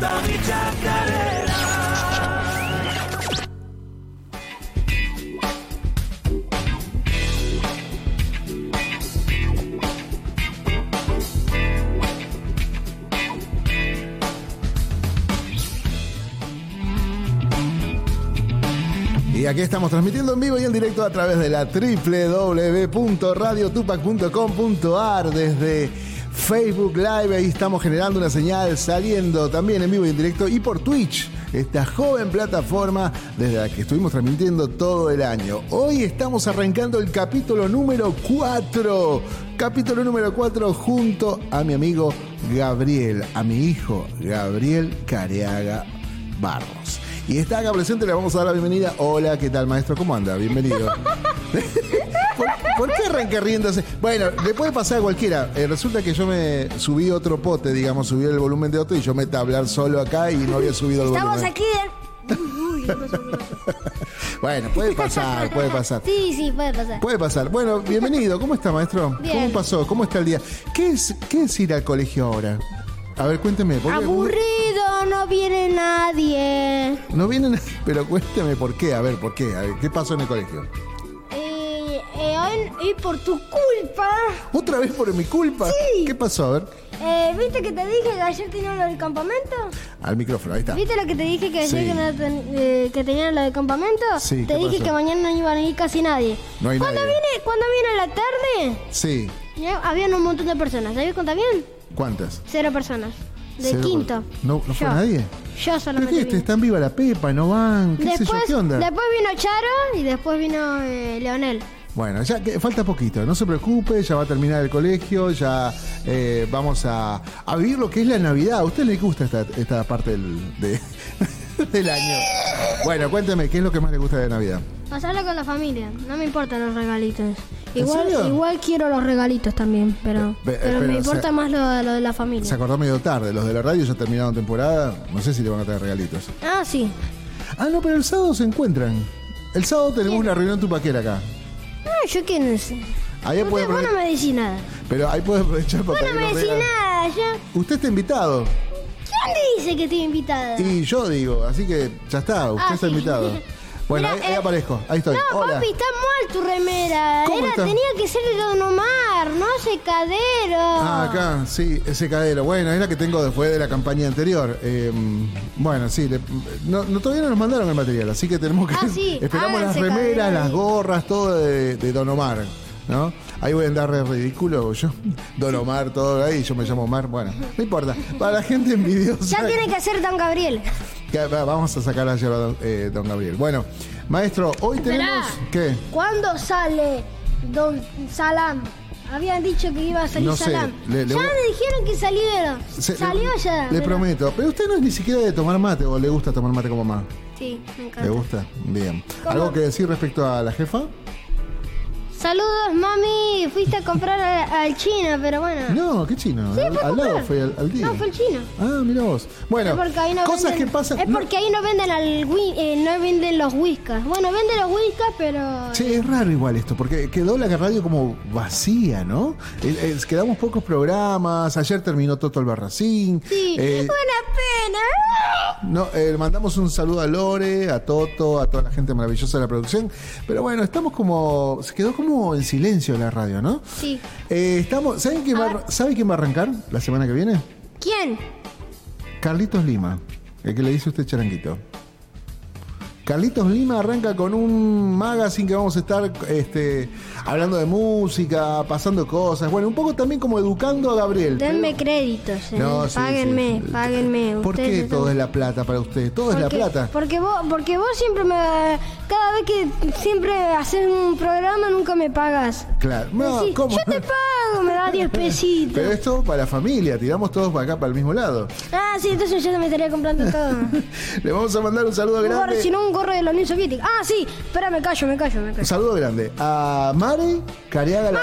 canta chacarera. Y aquí estamos transmitiendo en vivo y en directo a través de la www.radiotupac.com.ar desde Facebook Live. Ahí estamos generando una señal saliendo también en vivo y en directo y por Twitch, esta joven plataforma desde la que estuvimos transmitiendo todo el año. Hoy estamos arrancando el capítulo número 4. Capítulo número 4 junto a mi amigo Gabriel, a mi hijo Gabriel Careaga Barros. Y está acá presente, le vamos a dar la bienvenida. Hola, ¿qué tal, maestro? ¿Cómo anda? Bienvenido. ¿Por, por qué arranca riéndose? Bueno, le puede pasar a cualquiera. Eh, resulta que yo me subí otro pote, digamos, subí el volumen de otro y yo me a hablar solo acá y no había subido el Estamos volumen. aquí. ¿eh? Uy. Bueno, puede pasar, puede pasar. Sí, sí, puede pasar. Puede pasar. Bueno, bienvenido. ¿Cómo está, maestro? Bien. ¿Cómo pasó? ¿Cómo está el día? ¿Qué es, qué es ir al colegio ahora? A ver, cuénteme. ¿por qué? Aburrido, no viene nadie. No vienen, pero cuénteme por qué. A ver, ¿por qué? A ver, ¿qué pasó en el colegio? Eh, eh, hoy, hoy por tu culpa. ¿Otra vez por mi culpa? Sí. ¿Qué pasó? A ver, Eh, ¿Viste que te dije que ayer tenían lo del campamento? al micrófono, ahí está. ¿Viste lo que te dije que ayer Sí. que, no ten- eh, que tenían lo del campamento? Sí, Te ¿qué dije pasó? que mañana no iban a ir casi nadie. No hay cuando nadie. Vine, cuando vine a la tarde, Sí. ya habían un montón de personas. ¿Sabías contar bien? ¿Cuántas? Cero personas. De Cero quinto. ¿No- no fue Yo. nadie? Yo ¿Pero solamente. qué? vine. ¿Están viva la Pepa? ¿No van? ¿Qué sé Después, yo? ¿Qué onda? después vino Charo y después vino eh, Leonel. Bueno, ya que falta poquito, no se preocupe, ya va a terminar el colegio, ya eh, vamos a, a vivir lo que es la Navidad. ¿A usted le gusta esta, esta parte del, de- del año? Bueno, cuénteme, ¿qué es lo que más le gusta de Navidad? Pasarlo con la familia. No me importan los regalitos. ¿En Igual, serio? igual quiero los regalitos también, pero, Pe- pe- pero me importa más lo, lo de la Se familia. acordó medio tarde, los de la radio ya terminaron temporada, no sé si le van a traer regalitos. Ah, sí. Ah, no, pero el sábado se encuentran. El sábado tenemos una reunión tupaquera acá. Ah, yo qué no sé. Ahí puede Usted, vos no me decís nada. Pero ahí puede aprovechar para Vos no pedir me los decís regalos. nada. Yo... Usted está invitado. ¿Quién dice que estoy invitada? Y yo digo, así que ya está, usted Ah, está sí. invitado. Bueno, Mira, ahí, ahí eh, aparezco, ahí estoy. No, Hola. papi, está mal tu remera. ¿Cómo Era, está? tenía que ser de Don Omar, no secadero. Ah, acá, sí, ese cadero. Bueno, es la que tengo después de la campaña anterior. Eh, bueno, sí, le- no, no, todavía no nos mandaron el material, así que tenemos que. Ah, sí, Esperamos las remeras, las gorras, todo de, de Don Omar, ¿no? Ahí voy a andar de ridículo yo. Don Omar, todo ahí, yo me llamo Omar. Bueno, no importa. Para la gente envidiosa. Ya tiene que ser Don Gabriel. Vamos a sacar a llevar a don, eh, don Gabriel. Bueno, maestro, hoy tenemos. ¿Qué? ¿Cuándo sale Don Salam? Habían dicho que iba a salir No sé, Salam. le- le ya voy- me dijeron que salieron. Se- Salió le, ya. Le prometo. Pero usted no es ni siquiera de tomar mate o le gusta tomar mate como mamá. Sí, me encanta. ¿Le gusta? Bien. ¿Cómo? ¿Algo que decir respecto a la jefa? Saludos, mami. Fuiste a comprar a- al chino, pero bueno. No, qué chino. Sí, al, al lado fue al, al día. No, fue el chino. Ah, mira vos. Bueno, no cosas venden, que pasan. Es no- porque ahí no venden al eh, no venden los whiskas. Bueno, venden los whiskas, pero Che, es raro igual esto, porque quedó la radio como vacía, ¿no? Eh, eh, quedamos pocos programas, ayer terminó Toto el Barracín. sí, eh. No, eh, mandamos un saludo a Lore, a Toto, a toda la gente maravillosa de la producción. Pero bueno, estamos como. Se quedó como en silencio la radio, ¿no? Sí. Eh, estamos, ¿saben quién, va, ¿Sabe quién va a arrancar la semana que viene? ¿Quién? Carlitos Lima, el que le dice usted charanguito. Carlitos Lima arranca con un magazine que vamos a estar este, hablando de música, pasando cosas. Bueno, un poco también como educando a Gabriel. Denme pero- créditos, eh. No, sí, páguenme, sí. páguenme. ¿Por qué Ustedes todo están- es la plata para usted? Todo es la plata. Porque vos, porque vos siempre me. Cada vez que siempre haces un programa, nunca me pagas. Claro. No, decís, ¿cómo? Yo te pago, me das 10 pesitos. Pero esto para la familia, tiramos todos para acá, para el mismo lado. Ah, sí, entonces yo me estaría comprando todo. Le vamos a mandar un saludo grande. si no, un gorro de la Unión Soviética. Ah, sí, espera, me callo, me callo, me Un callo. saludo grande a Mare Cariaga, la-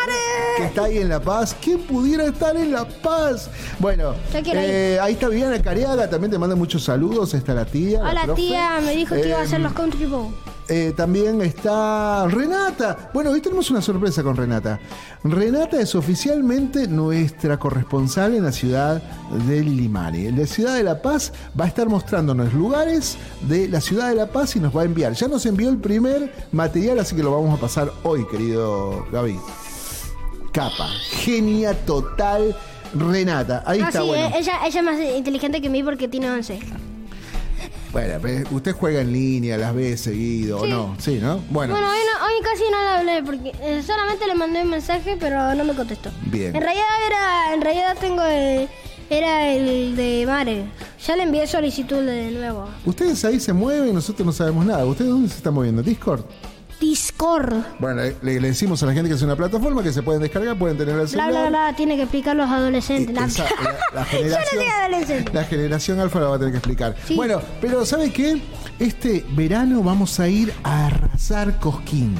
que está ahí en La Paz. ¿Quién pudiera estar en La Paz? Bueno, eh, ahí está Viviana Cariaga, también te manda muchos saludos. Está la tía. la Hola, profe. tía, me dijo que iba a hacer los country bow. Eh, también está Renata. Bueno, hoy tenemos una sorpresa con Renata. Renata es oficialmente nuestra corresponsal en la ciudad de Limani. En la ciudad de La Paz va a estar mostrándonos lugares de la ciudad de La Paz y nos va a enviar. Ya nos envió el primer material, así que lo vamos a pasar hoy, querido Gaby. Capa, genia total. Renata, ahí Ah, está sí, bueno. eh, ella, ella es más inteligente que mí porque tiene 11. Bueno, usted juega en línea, las ve seguido, ¿o no? Sí, ¿no? Bueno, Bueno, hoy, no- hoy casi no le hablé porque eh, solamente le mandé un mensaje, pero no me contestó. Bien. En realidad era, en realidad tengo el, era el de Mare. Ya le envié solicitud de nuevo. ustedes ahí se mueven, nosotros no sabemos nada. ¿Ustedes dónde se están moviendo? ¿Discord? Discord. Bueno, le, le decimos a la gente que es una plataforma que se pueden descargar, pueden tener el Bla, celular. bla, bla, tiene que explicar los adolescentes. La- esa- la, la Yo no generación, adolescente. la generación alfa la va a tener que explicar. Sí. Bueno, pero ¿sabe qué? Este verano vamos a ir a arrasar Cosquín.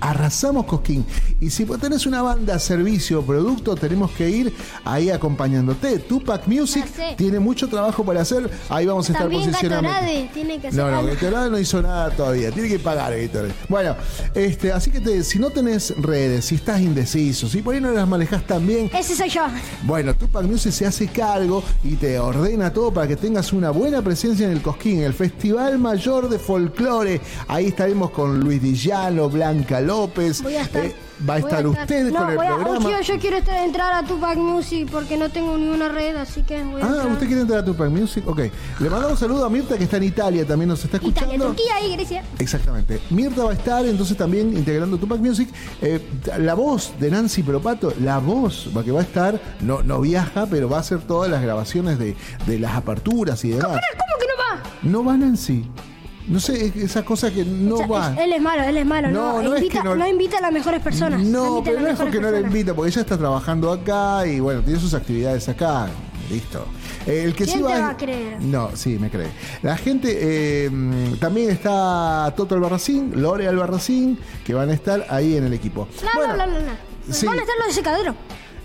Arrasamos Cosquín. Y si vos tenés una banda, servicio, producto, tenemos que ir ahí acompañándote. Tupac Music tiene mucho trabajo para hacer. Ahí vamos a estar También posicionando. Gatorade tiene que hacer No, no, algo. Gatorade no hizo nada todavía. Tiene que pagar Gatorade. Bueno, este, así que te- si no tenés redes, si estás indeciso, si por ahí no las manejas tan bien, Ese soy yo. bueno, Tupac Music se hace cargo y te ordena todo para que tengas una buena presencia en el Cosquín, el Festival Mayor de Folclore. Ahí estaremos con Luis Dillano, Blanca López. Voy a estar. eh, va a voy estar usted no, con el voy a- programa. tío, yo quiero estar- entrar a Tupac Music porque no tengo ni una red, así que voy a Ah, entrar. ¿usted quiere entrar a Tupac Music? Ok. Le mandamos un saludo a Mirta que está en Italia, también nos está escuchando. Italia, Turquía y Grecia. Exactamente. Mirta va a estar entonces también integrando Tupac Music. Eh, la voz de Nancy Propato, la voz que va a estar, no, no viaja, pero va a hacer todas las grabaciones de, de las aperturas y demás. ¿Cómo que no va? No va Nancy. No sé, es- esa cosa que no O sea, va. es- él es malo, él es malo. No, No, no es invita, que no- no invita a las mejores personas. No, pero no es porque no la invita, porque ella está trabajando acá y bueno, tiene sus actividades acá. Listo. El que ¿Quién sí te va, a creer? No, sí, me cree. La gente, eh, también está Toto Albarracín, Lore Albarracín, que van a estar ahí en el equipo. Bla, Bueno, bla, bla, bla. sí. Van a estar los de secadero.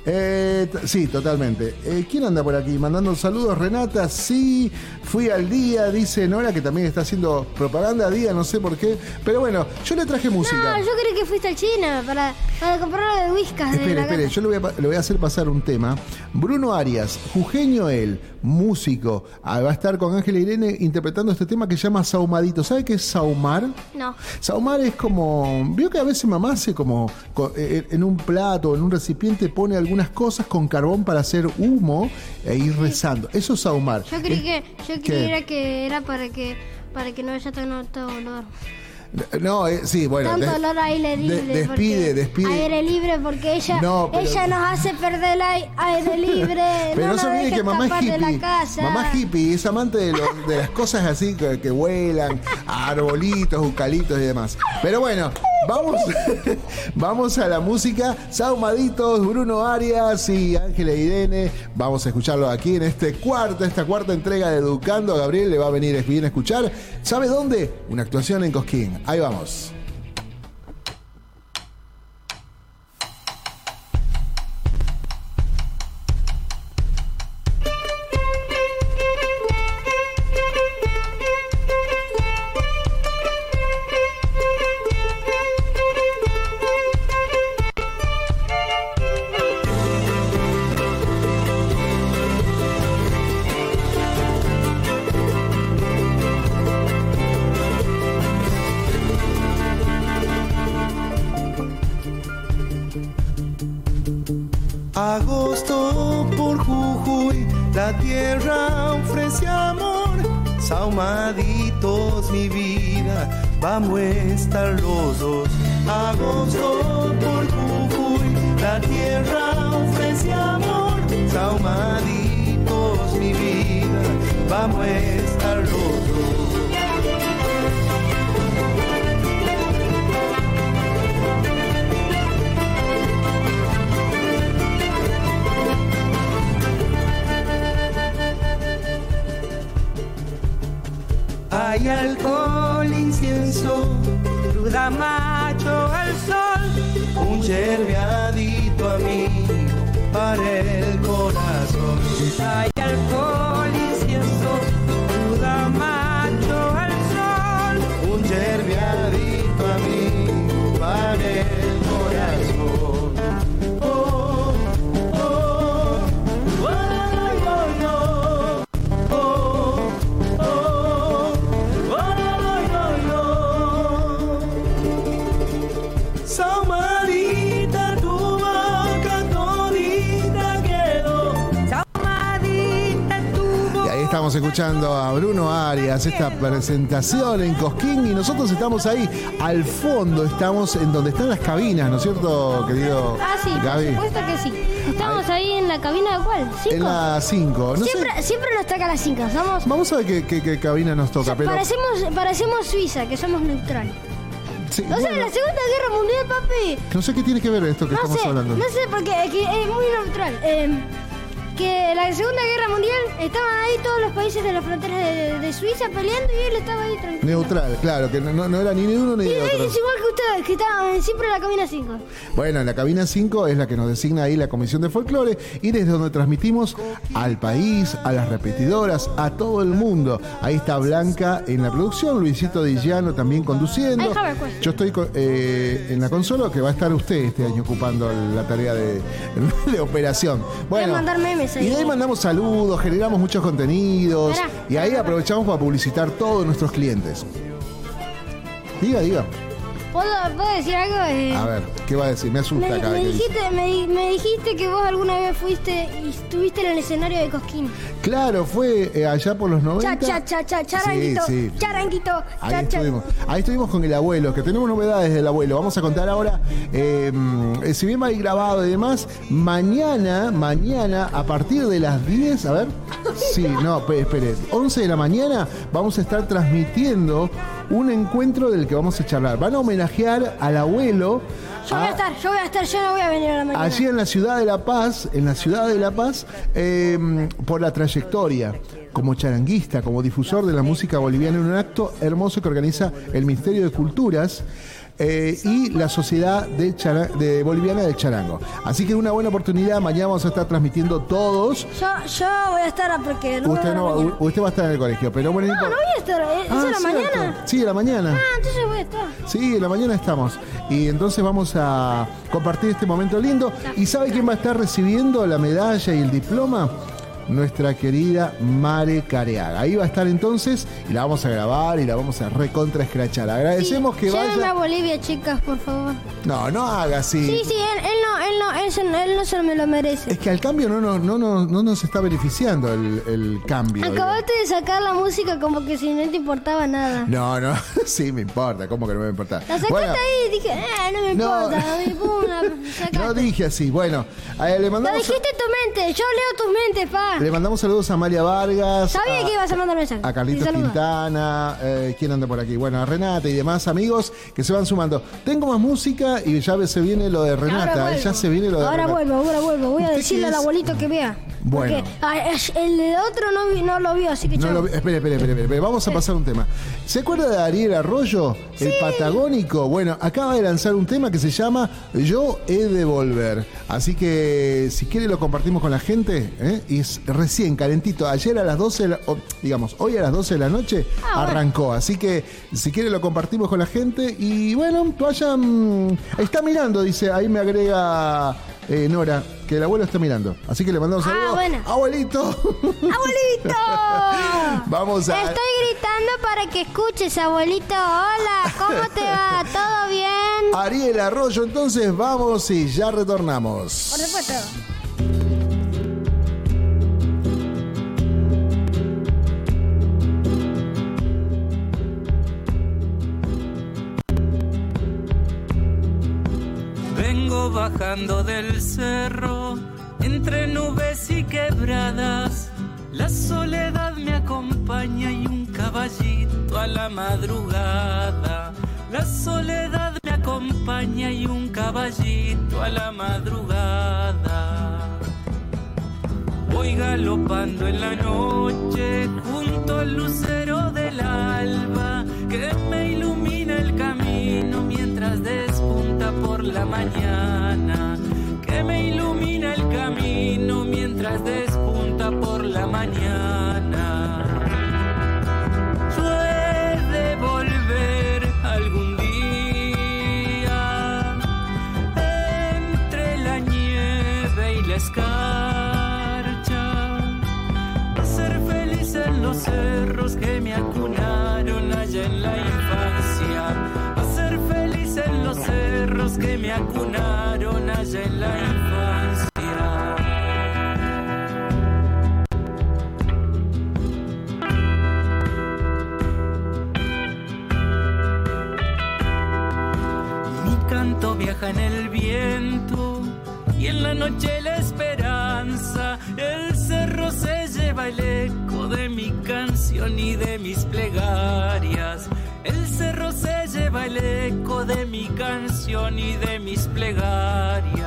Eh, sí, totalmente. Eh, ¿Quién anda por aquí? Mandando saludos, Renata. Sí, fui al día, dice Nora, que también está haciendo propaganda a día, no sé por qué. Pero bueno, yo le traje música. No, yo creí que fuiste al China para, para comprar lo de whiskas de Espere, la espere, casa. yo le voy, a, le voy a hacer pasar un tema. Bruno Arias, jujeño él, músico, ah, va a estar con Ángela Irene interpretando este tema que se llama Saumadito. ¿Sabe qué es saumar? No. Saumar es como. Vio que a veces mamá hace como. co- eh, En un plato, en un recipiente, pone algunas cosas con carbón para hacer humo e ir rezando. Eso es saumar. Yo creí que, yo creía que era para que para que no haya tanto olor. No, eh, sí, bueno. Tanto des- olor a aire libre. de- despide, despide. Aire libre porque ella, No, pero- ella nos hace perder el ai- aire libre. Pero no, nos se olvide que mamá es hippie. Mamá hippie, es amante de, los- de las cosas así que, que vuelan, arbolitos, eucalitos y demás. Pero bueno, vamos, vamos a la música. Saumaditos, Bruno Arias y Ángela Irene. Vamos a escucharlo aquí en este cuarto, esta cuarta entrega de Educando. Gabriel le va a venir bien a escuchar. ¿Sabe dónde? Una actuación en Cosquín. Ahí vamos. Hay escuchando a Bruno Arias, esta presentación en Cosquín y nosotros estamos ahí al fondo, estamos en donde están las cabinas, ¿no es cierto, querido Ah, sí, Gaby? por supuesto que sí. Estamos ahí en la cabina de cuál? En ¿Cinco? la 5. No sé, siempre, nos toca cinco. Somos, vamos a ver qué, qué- qué cabina nos toca, pero... parecemos, parecemos Suiza, que somos neutrales. sí, O sea, la Segunda Guerra Mundial, papi. no sé qué tiene que ver esto que No estamos sé, hablando. no sé, porque es, que es muy neutral. Eh, que la Segunda Guerra Mundial estaban ahí todos los países de la frontera de, de Suiza peleando y él estaba ahí tranquilo. Neutral, claro, que no, no era ni de uno ni de es otro. igual que ustedes, que estaban siempre en la cabina 5. Bueno, en la cabina 5 es la que nos designa ahí la Comisión de Folclore y desde donde transmitimos al país, a las repetidoras, a todo el mundo. Ahí está Blanca en la producción, Luisito Dillano también conduciendo. Yo estoy eh, en la consola que va a estar usted este año ocupando la tarea de, de operación. Bueno, mandar memes y de ahí mandamos saludos, generamos muchos contenidos y ahí aprovechamos para publicitar todos nuestros clientes. Diga, diga. ¿Puedo, puedo decir algo? Eh, A ver, ¿qué va a decir? Me asusta me, cada me vez que dice. dijiste, me, me dijiste que vos alguna vez fuiste y estuviste en el escenario de Cosquín. Claro, fue eh, allá por los 90. Cha, cha, cha, cha, charanguito, Sí, sí. charanguito, Ahí cha, cha. estuvimos. Ahí estuvimos con el abuelo, que tenemos novedades del abuelo. Vamos a contar ahora, eh, eh, si bien va a ir grabado y demás, mañana, mañana, a partir de las 10, a ver. Sí, no, pe- espere, 11 de la mañana vamos a estar transmitiendo un encuentro del que vamos a charlar. Van a homenajear al abuelo. Yo voy a- a estar, yo voy a estar, yo no voy a venir a la mañana. Allí en la ciudad de La Paz, en la ciudad de La Paz, eh, por la trayectoria como charanguista, como difusor de la música boliviana en un acto hermoso que organiza el Ministerio de Culturas. Eh, y la Sociedad de, Chara- de Boliviana del Charango. Así que una buena oportunidad, mañana vamos a estar transmitiendo todos. Yo, yo voy a estar porque no Usted, no, mañana. usted va a estar en el colegio, pero bueno, No, no voy a estar, ¿eh? ¿es Ah, a la cierto. mañana? Sí, a la mañana. Ah, entonces voy a estar. Sí, en la mañana estamos. Y entonces vamos a compartir este momento lindo. ¿Y sabe quién va a estar recibiendo la medalla y el diploma? Nuestra querida Mare Careaga. Ahí va a estar entonces y la vamos a grabar y la vamos a recontra escrachar. Agradecemos que Llévenme a vaya. Bolivia, chicas, por favor. No, no haga así. Sí, sí, él, él no, él no, él, se- él no se me lo merece. Es que al cambio no, no, no, no, no nos está beneficiando el, el cambio. Acabaste de sacar la música como que si no te importaba nada. No, no, sí me importa, ¿cómo que no me importa? La sacaste Bueno, ahí y dije, eh, no me importa. no dije así. Bueno, eh, le Lo mandamos, dijiste en tu mente, yo leo tus mentes, pa. Le mandamos saludos a María Vargas. Sabía a- que ibas a mandar mensaje. a Carlitos. Quintana, eh, ¿quién anda por aquí? Bueno, a Renata y demás amigos que se van sumando. Tengo más música y ya se viene lo de Renata, ya se viene lo de Ahora Renata. vuelvo, ahora vuelvo. Voy a ¿Usted decirle al abuelito que vea. Bueno. Porque el otro no, vi- no lo vio, así que No lo vi- espere, espere, espere, espere, vamos a pasar un tema. ¿Se acuerda de Ariel Arroyo, el patagónico? Bueno, acaba de lanzar un tema que se llama Yo he de volver. Así que si quiere lo compartimos con la gente. ¿eh? Y es recién, calentito. Ayer a las 12, de la- digamos, hoy a las 12 de la noche Ah, bueno. arrancó. Así que si quiere lo compartimos con la gente. Y bueno, vayan. Está mirando, dice, ahí me agrega eh, Nora, que el abuelo está mirando. Así que le mandamos Ah, saludos. bueno. Abuelito. ¡Abuelito! Vamos a. Estoy gritando para que escuches, abuelito. Hola, ¿cómo te va? ¿Todo bien? Ariel Arroyo, entonces vamos y ya retornamos. Por supuesto. Vengo bajando del cerro entre nubes y quebradas. La soledad me acompaña y un caballito a la madrugada. La soledad me acompaña y un caballito a la madrugada. Voy galopando en la noche junto al lucero del alba que me ilumina el camino mientras la mañana. Que me ilumina el camino mientras despunta por la mañana. Yo volver algún día entre la nieve y la escarcha. A ser feliz en los cerros que me acunaron que me acunaron allá en la de mi canción y de mis plegarias.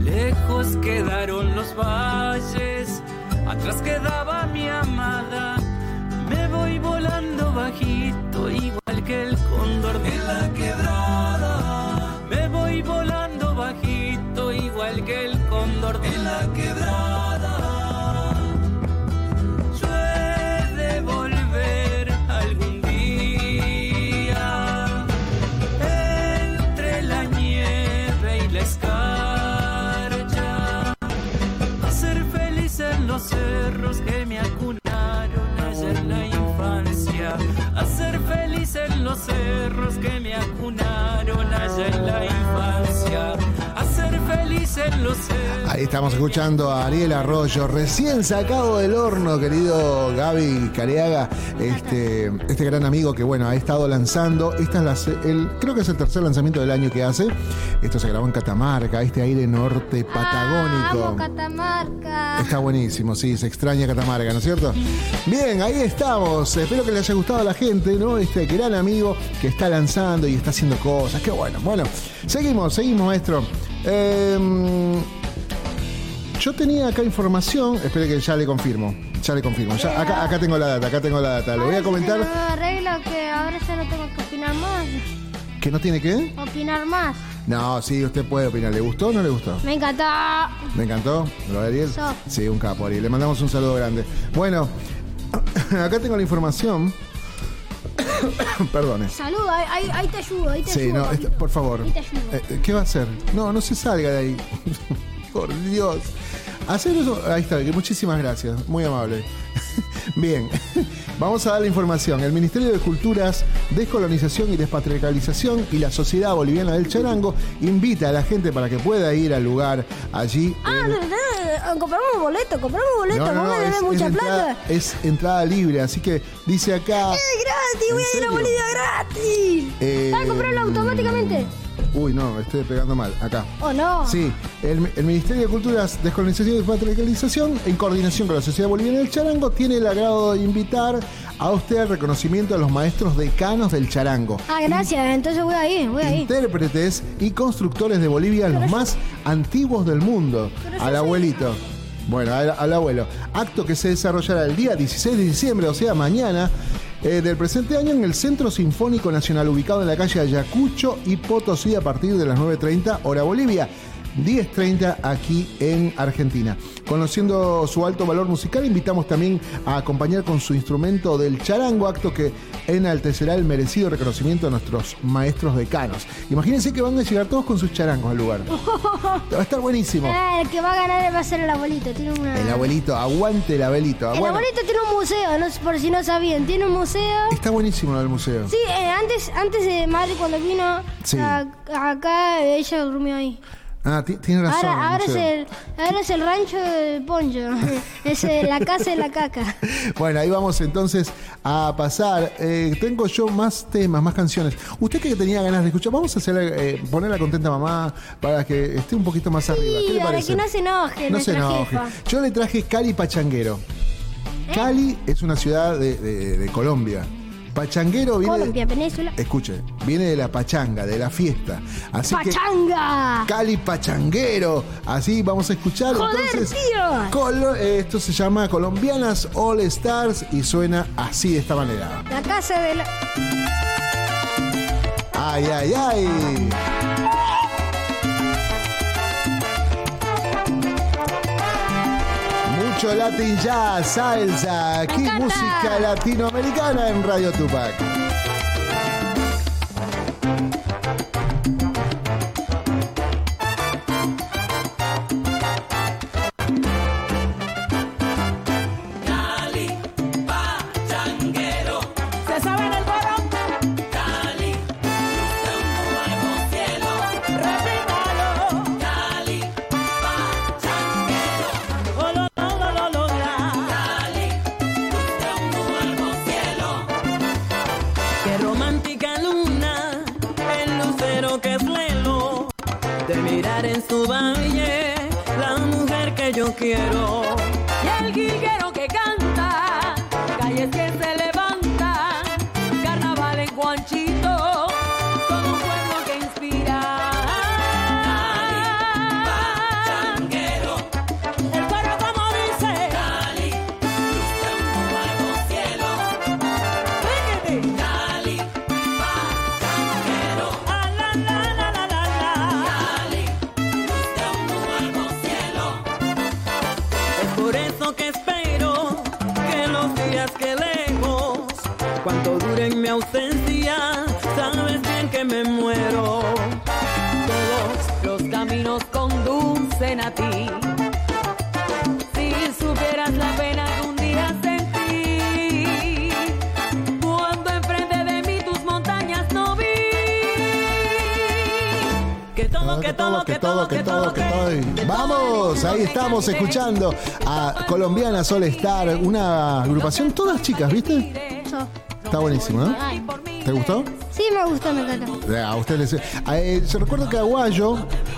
Lejos quedaron los valles, atrás quedaba mi amada. Me voy volando bajito, Ahí estamos escuchando a Ariel Arroyo, recién sacado del horno, querido Gaby Careaga, este, este gran amigo que bueno, ha estado lanzando, esta es la el, creo que es el tercer lanzamiento del año que hace, esto se grabó en Catamarca, este aire norte Ah, patagónico. amo Catamarca. Está buenísimo, sí, se extraña Catamarca, ¿no es cierto? Bien, ahí estamos. Espero que le haya gustado a la gente, ¿no? Este gran amigo que está lanzando y está haciendo cosas. Qué bueno. Bueno, seguimos, seguimos, maestro. Em, yo tenía acá información, espere que ya le confirmo. Ya le confirmo. Ya, acá, acá tengo la data, acá tengo la data. Le voy a comentar arregla que ahora ya no tengo que opinar más. que no tiene que. Opinar más. No, sí, usted puede opinar. ¿Le gustó o no le gustó? Me encanta. ¿Me encantó? ¿Lo de Ariel? Sí, un capo, Ariel. Le mandamos un saludo grande. Bueno, acá tengo la información. Perdone. Salud, ahí, ahí, ahí te ayudo, ahí te Sí, ayudo. no, papito. esta- por favor. Ahí te ayudo. Eh, ¿Qué va a hacer? No, no se salga de ahí. por Dios. Hacer eso. Ahí está, muchísimas gracias. Muy amable. Bien, vamos a dar la información. El Ministerio de Culturas, Descolonización y Despatriarcalización y la Sociedad Boliviana del Charango invita a la gente para que pueda ir al lugar allí. Ah, en- verdad, compramos un boleto, compramos un boleto, No, no, no, es, mucha es entrada, plata. es entrada libre, así que dice acá. ¡Es gratis! ¡Voy a ir a? Bolivia gratis! Eh, ¿Sabes comprarlo automáticamente? Uy, no, estoy pegando mal. Acá. ¿O no? Sí, el, el Ministerio de Culturas, Descolonización y Despatriarcalización, en coordinación con la Sociedad Boliviana del Charango, tiene el agrado de invitar a usted al reconocimiento a los maestros decanos del charango. Ah, gracias, entonces voy a ir, voy a ir. Intérpretes y constructores de Bolivia, los más antiguos del mundo. Pero Al soy- abuelito. Bueno, al, al abuelo. Acto que se desarrollará el día 16 de diciembre, o sea, mañana, eh, del presente año en el Centro Sinfónico Nacional, ubicado en la calle Ayacucho y Potosí, a partir de las 9.30 hora Bolivia. 10.30 aquí en Argentina. Conociendo su alto valor musical, invitamos también a acompañar con su instrumento del charango, acto que enaltecerá el merecido reconocimiento de nuestros maestros decanos. Imagínense que van a llegar todos con sus charangos al lugar. Va a estar buenísimo. Ah, el que va a ganar va a ser el abuelito. Tiene una... El abuelito, aguante el abuelito. El abuelito tiene un museo, no sé por si no sabían. Tiene un museo. está buenísimo lo del museo. Sí, eh, antes, antes de madre cuando vino Sí. a- acá, ella durmió ahí. Ah, ti- tiene razón. Ahora, ahora, es el, ahora es el rancho del poncho. es eh, la casa de la caca. Bueno, ahí vamos entonces a pasar. Eh, tengo yo más temas, más canciones. Usted que tenía ganas de escuchar, vamos a hacerle, eh, ponerla contenta a mamá para que esté un poquito más arriba. ¿Qué Sí, le para parece? que no se enoje No se enoje. jefa. Yo le traje Cali Pachanguero. ¿Eh? Cali es una ciudad de, de- de Colombia. Pachanguero viene. Colombia, Península. Escuche, viene de la pachanga, de la fiesta. Así que ¡Pachanga! Cali Pachanguero. Así vamos a escuchar ¡Joder, entonces. tío! Eh, esto se llama Colombianas All Stars y suena así de esta manera. La casa de la... Ay, ay, ay. Mucho Latin Jazz, salsa, aquí música latinoamericana en Radio Tupac. Su valle, la mujer que yo quiero. Y el jilguero que canta, calles que todo, que todo, que todo. Vamos, ahí estamos escuchando a Colombiana Sol Star, una agrupación, todas chicas, ¿viste? Está buenísimo, ¿no? ¿Te gustó? Sí, me gusta, me encanta. A usted les... eh, yo recuerdo que Aguayo,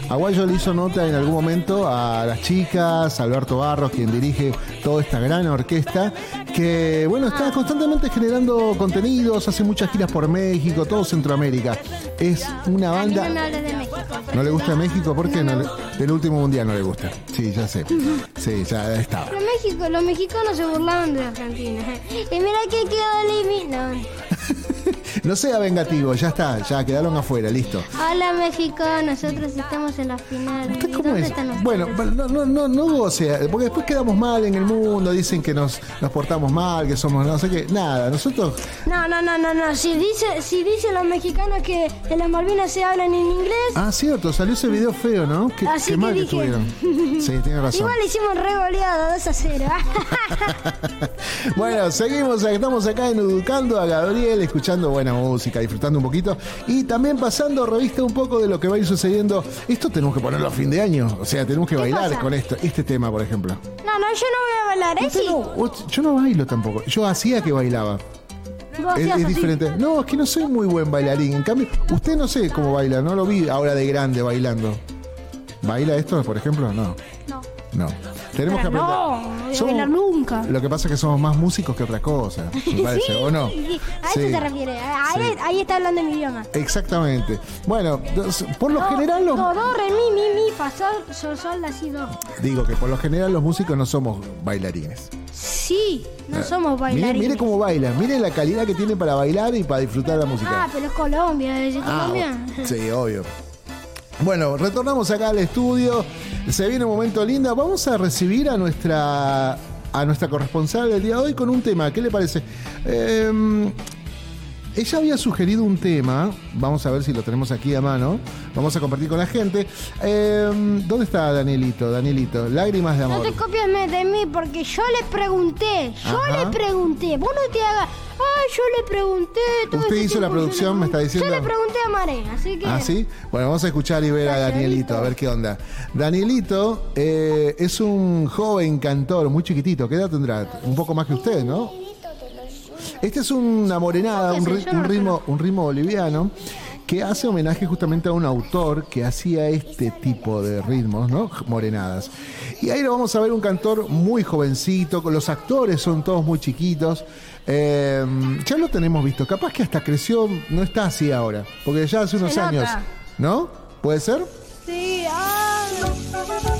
Aguayo le hizo nota en algún momento a las chicas, a Alberto Barros, quien dirige toda esta gran orquesta, que bueno, está constantemente generando contenidos, hace muchas giras por México, todo Centroamérica. Es una A mí no banda... me. ¿No le gusta México? ¿Por qué no? último mundial no le gusta. Sí, ya sé. Sí, ya estaba. Pero México, los mexicanos se burlaban de Argentina. Y mira que quedó eliminado. No sea vengativo, ya está, ya quedaron afuera, listo. Hola México, nosotros estamos en la final. ¿Usted ¿Y cómo es? Bueno, bueno, no, no, no, no goce, porque después quedamos mal en el mundo, dicen que nos, nos portamos mal, que somos no sé qué. Nada, nosotros. No, no, no, no, no. Si dice, si dicen los mexicanos que en las Malvinas se hablan en inglés, Ah, cierto, salió ese video feo, ¿no? Qué, Así qué que mal que dije. estuvieron. Sí, tiene razón. igual hicimos re goleado 2 a 0. Bueno, seguimos, estamos acá en Educando a Gabriel, escuchando buena música, disfrutando un poquito y también pasando revista un poco de lo que va a ir sucediendo. Esto tenemos que ponerlo a fin de año, o sea, tenemos que bailar cosa? con esto, este tema, por ejemplo. no, no, yo no voy a bailar, ¿eh? Sí. no- yo no bailo tampoco, yo hacía que bailaba. Es, es diferente. No, es que no soy muy buen bailarín. En cambio, usted no sé cómo baila, no lo vi ahora de grande bailando. ¿Baila esto, por ejemplo? No. No. No. Tenemos Pero que aprender. no, a bailar nunca. Lo que pasa es que somos más músicos que otra cosa, me parece, Sí, ¿o no? sí, A eso se refiere. Ahí, está hablando mi idioma. Exactamente. Bueno, por lo general los Do, do, re, mi, mi, mi, fa, sol, sol, sol, la, si, do. digo que por lo general los músicos no somos bailarines. Sí, no somos Eh, Mire, bailarines. mire cómo bailan, mire la calidad que tiene para bailar y para disfrutar la música. Ah, pero es Colombia, ¿es de Ah, Colombia? sí, obvio. Bueno, retornamos acá al estudio. Se viene un momento lindo. Vamos a recibir a nuestra a nuestra corresponsal del día de hoy con un tema. ¿Qué le parece? Eh, ella había sugerido un tema. Vamos a ver si lo tenemos aquí a mano. Vamos a compartir con la gente. Eh, ¿Dónde está Danielito? Danielito, lágrimas de No amor. te copies de mí porque yo le pregunté, yo Ajá. le pregunté, vos no te hagas, ay, yo le pregunté. todo Usted ese hizo la producción, me está pregunté". diciendo. Yo le pregunté a Mare, así que... ¿Ah, sí? Bueno, vamos a escuchar y ver a Danielito, a ver qué onda. Danielito eh, es un joven cantor muy chiquitito. ¿Qué edad tendrá? Un poco más que usted, ¿no? Este es una morenada, un, ri- ritmo, un ritmo boliviano que hace homenaje justamente a un autor que hacía este tipo de ritmos, ¿no? Morenadas. Y ahí lo vamos a ver un cantor muy jovencito, con los actores son todos muy chiquitos. Eh, ya lo tenemos visto, capaz que hasta creció, no está así ahora, porque ya hace unos años, ¿no? ¿Puede ser? Sí. ¡Negrito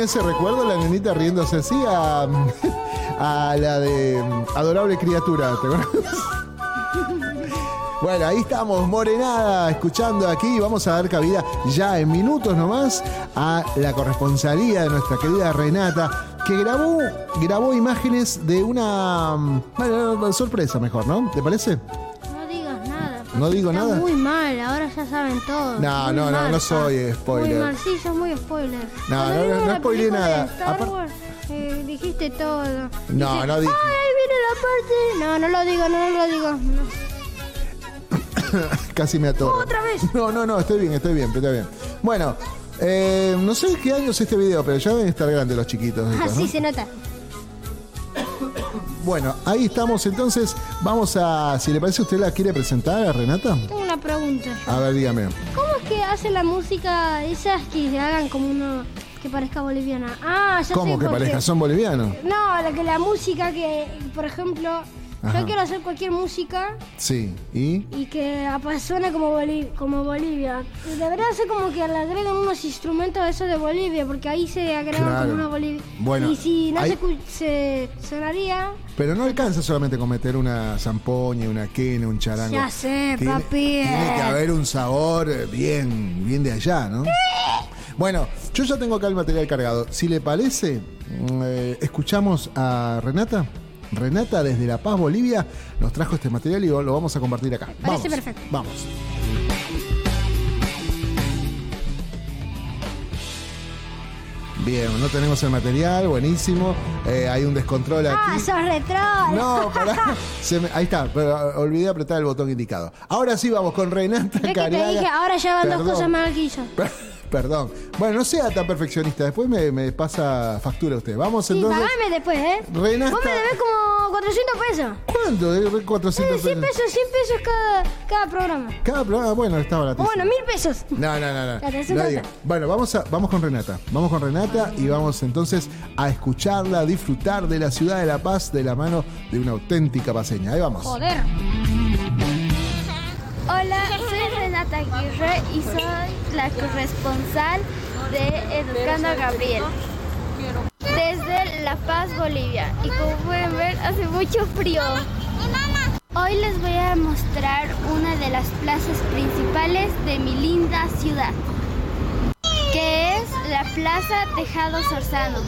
me hace recuerdo la nenita riéndose así a, la de mm, Adorable Criatura? ¿Te acuerdas? Bueno, ahí estamos, Morenada, escuchando aquí. Vamos a dar cabida ya en minutos nomás a la corresponsalía de nuestra querida Renata, que grabó, grabó imágenes de una mm, sorpresa mejor, ¿no? ¿Te parece? No. No digo Está nada. muy mal, ahora ya saben todo. No, no, no, no pa. soy spoiler. Muy mal, sí, sos muy spoiler. No, no, no de nada. Star Wars, eh, dijiste todo. No, Dice, no dije. Ay, ahí viene la parte. No, no lo digo, no, no lo digo. No. Casi me atoro. Otra vez. No, no, no, estoy bien, estoy bien, estoy bien. Bueno, eh, no sé qué año es este video, pero ya deben estar grandes los chiquitos. estos, Así ¿no? se nota. Bueno, ahí estamos entonces. Vamos a, si le parece, ¿usted la quiere presentar a Renata? Tengo una pregunta. A ver, dígame. ¿Cómo es que hacen la música esas que se hagan como uno que parezca boliviana? Ah, ya ¿Cómo sé que pareja? ¿Son bolivianos? No, la que la música que, por ejemplo, Ajá. yo quiero hacer cualquier música Sí. ¿Y? y que apasione como, Boli- como Bolivia. Y Debería ser como que le agreguen unos instrumentos a eso de Bolivia, porque ahí se agregan Claro. como una Bolivia. Bueno, y si no hay- se, se sonaría, Pero no alcanza solamente con meter una zampoña, una quena, un charango. Ya sé, Tiene- papi. Tiene que haber un sabor eh, bien, bien de allá, ¿no? Bueno, yo ya tengo acá el material cargado. Si le parece, mm, eh, escuchamos a Renata. Renata desde La Paz, Bolivia, nos trajo este material y lo vamos a compartir acá. Parece Vamos, perfecto. Vamos. Bien, no tenemos el material, buenísimo. Eh, hay un descontrol aquí. ¡ah, sos retro! No, pará. Se me- ahí está, pero ah, olvidé apretar el botón indicado. Ahora sí vamos con Renata ¿Ves que te dije, ahora ya van dos Perdón. cosas mal que hizo? Perdón. Bueno, no sea tan perfeccionista. Después me, me pasa factura usted. Vamos Sí, entonces. pagame después, ¿eh? Renata- Vos me debés como 400 pesos. ¿Cuánto? Eh, 400 Sí, 100 pesos. pesos, 100 pesos cada, cada programa. Cada programa, bueno, está O baratísimo. bueno, mil pesos. No, no, no, no. No. Bueno, vamos, a, vamos con Renata. Vamos con Renata y vamos entonces a escucharla, a disfrutar de la ciudad de La Paz de la mano de una auténtica paseña. Ahí vamos. Joder. Renata Aguirre y soy la corresponsal de Educando a Gabriel. Desde La Paz, Bolivia. Y como pueden ver, hace mucho frío. Hoy les voy a mostrar una de las plazas principales de mi linda ciudad, que es la Plaza Tejado Sorzano.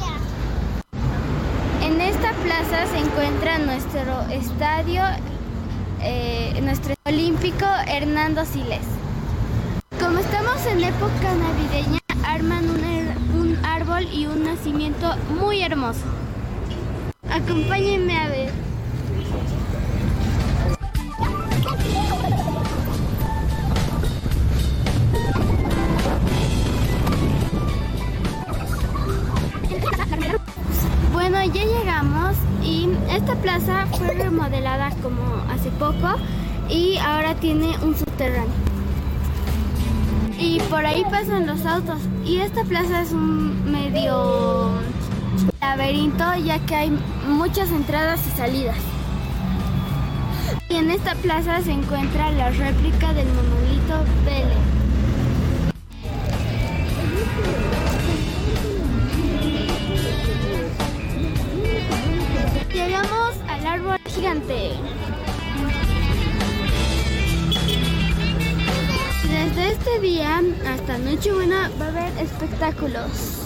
En esta plaza se encuentra nuestro estadio, eh, nuestro olímpico Hernando Siles. Como estamos en época navideña, arman un, her- un árbol y un nacimiento muy hermoso. Acompáñenme a ver. Bueno, ya llegamos y esta plaza fue remodelada como hace poco y ahora tiene un subterráneo. Y por ahí pasan los autos y esta plaza es un medio laberinto ya que hay muchas entradas y salidas. Y en esta plaza se encuentra la réplica del monolito Vélez. Llegamos al árbol gigante. Este día hasta Nochebuena va a haber espectáculos.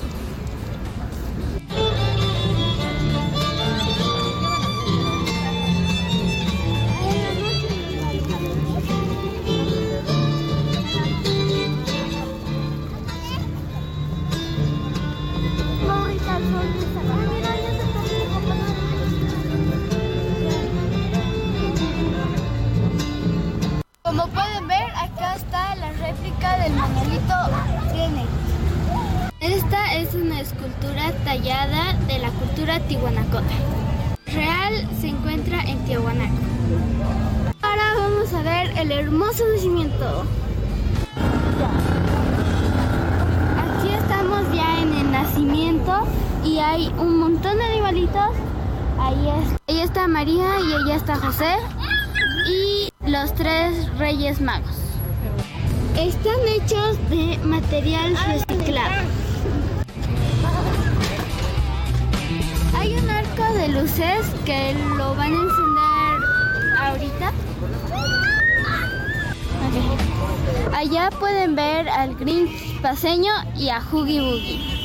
Y a Huggy Boogie.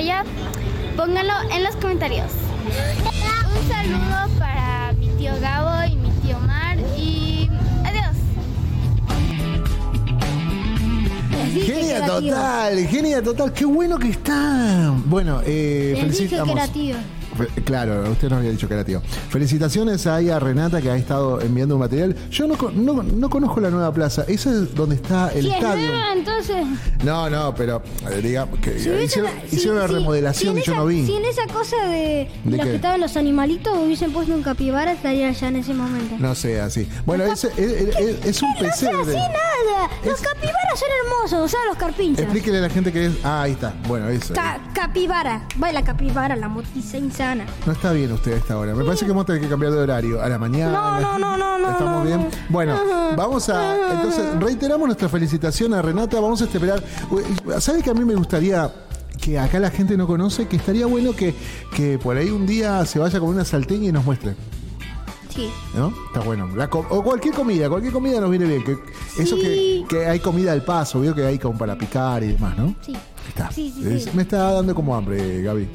Vaya, pónganlo en los comentarios. Un saludo para mi tío Gabo y mi tío Mar y adiós. Que Genia total, genia total. Qué bueno que está. Bueno, eh, Les dije que felicitamos. Claro, usted nos había dicho que era tío. Felicitaciones ahí a Renata que ha estado enviando un material. Yo no, con- no, no conozco la nueva plaza. Esa es donde está el Si es estadio. nueva, entonces. No, no, pero eh, digamos que Si hubiesen- hicieron, si- hicieron una remodelación y yo esa- no vi. Si en esa cosa de, ¿De los que estaban los animalitos hubiesen puesto un capibara, estaría ya en ese momento. No sé, así. Bueno, es, es- es un No sea así pesebre. nada. Los capibaras son hermosos, o sea, los carpinchos. Explíquele a la gente que es. Ah, ahí está. Bueno, eso. Ca- capibara. Baila capibara, la motiza No está bien usted a esta hora. Me parece que vamos a tener que cambiar de horario. A la mañana. No, no, no, no, no, ¿Estamos no, bien? no. Bueno, vamos a. Entonces, reiteramos nuestra felicitación a Renata. Vamos a esperar. ¿Sabe que a mí me gustaría que acá la gente no conoce? Que estaría bueno que, que por ahí un día se vaya con una salteña y nos muestre. Sí. ¿No? Está bueno. La o cualquier comida, cualquier comida nos viene bien. Que, Eso que, que hay comida al paso, veo que hay como para picar y demás, ¿no? Sí. Está. Sí, sí, Es- sí. Me está dando como hambre, Gaby.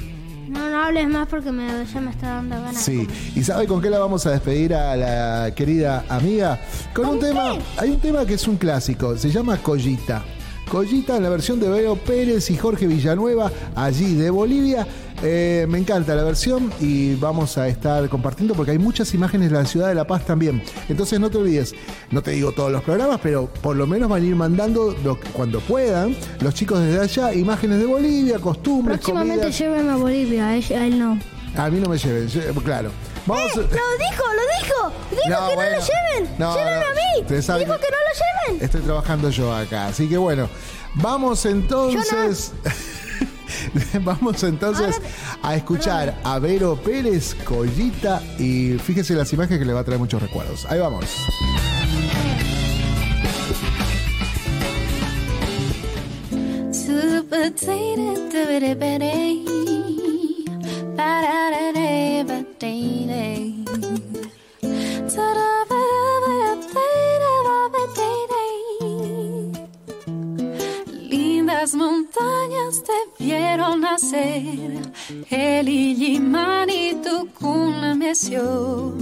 No, no hables más porque me, ya me está dando ganas. Sí. ¿y sabe con qué la vamos a despedir a la querida amiga? Con un tema, hay un tema que es un clásico, se llama Collita. Collita en la versión de Veo Pérez y Jorge Villanueva, allí de Bolivia. Eh, me encanta la versión y vamos a estar compartiendo porque hay muchas imágenes de la ciudad de La Paz también. Entonces no te olvides, no te digo todos los programas, pero por lo menos van a ir mandando lo- cuando puedan los chicos desde allá imágenes de Bolivia, costumbres, Próximamente comidas. lléveme a Bolivia, a, él no. A mí no me lleven, lle- claro. Vamos a- ¡Lo dijo, lo dijo! ¡Dijo No, que bueno. no lo lleven! No, ¡Llévenme no. a mí! ¡Dijo que- que no lo lleven! Estoy trabajando yo acá, así que bueno, vamos entonces. vamos entonces a escuchar a Vero Pérez, Collita y fíjese las imágenes que le va a traer muchos recuerdos. Ahí vamos. Lindas montañas te vieron nacer, el Illimán y tu cuna meció,